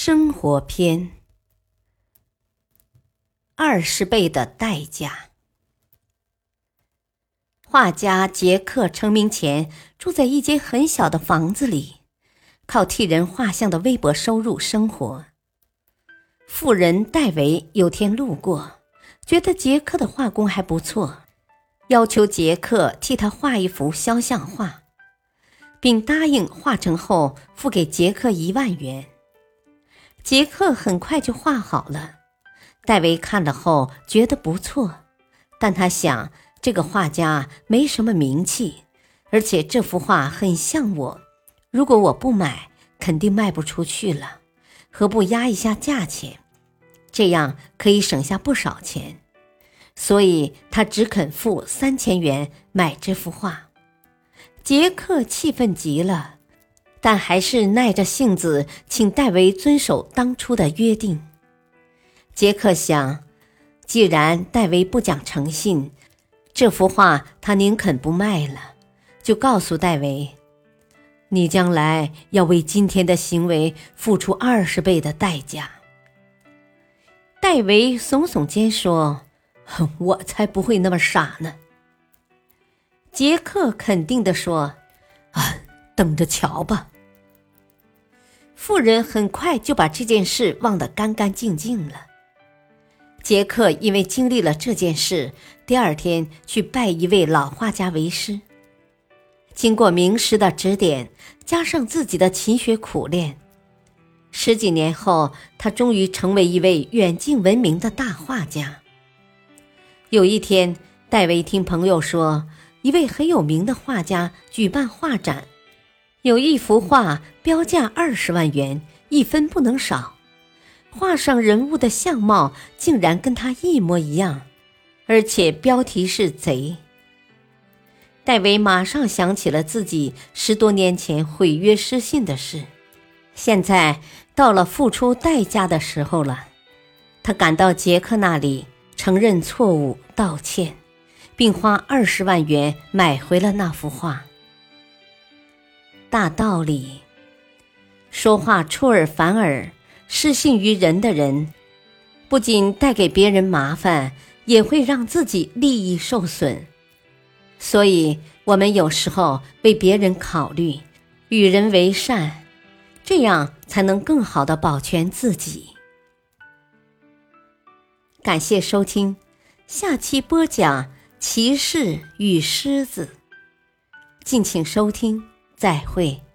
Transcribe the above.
生活篇：二十倍的代价。画家杰克成名前住在一间很小的房子里，靠替人画像的微薄收入生活。富人戴维有天路过，觉得杰克的画工还不错，要求杰克替他画一幅肖像画，并答应画成后付给杰克一万元。杰克很快就画好了，戴维看了后觉得不错，但他想这个画家没什么名气，而且这幅画很像我，如果我不买，肯定卖不出去了，何不压一下价钱，这样可以省下不少钱，所以他只肯付三千元买这幅画。杰克气愤极了。但还是耐着性子请戴维遵守当初的约定。杰克想，既然戴维不讲诚信，这幅画他宁肯不卖了，就告诉戴维：“你将来要为今天的行为付出二十倍的代价。”戴维耸耸肩说：“哼我才不会那么傻呢。”杰克肯定地说：“。”等着瞧吧。富人很快就把这件事忘得干干净净了。杰克因为经历了这件事，第二天去拜一位老画家为师。经过名师的指点，加上自己的勤学苦练，十几年后，他终于成为一位远近闻名的大画家。有一天，戴维听朋友说，一位很有名的画家举办画展。有一幅画标价二十万元，一分不能少。画上人物的相貌竟然跟他一模一样，而且标题是“贼”。戴维马上想起了自己十多年前毁约失信的事，现在到了付出代价的时候了。他赶到杰克那里，承认错误，道歉，并花二十万元买回了那幅画。大道理，说话出尔反尔、失信于人的人，不仅带给别人麻烦，也会让自己利益受损。所以，我们有时候为别人考虑，与人为善，这样才能更好的保全自己。感谢收听，下期播讲骑士与狮子，敬请收听。再会。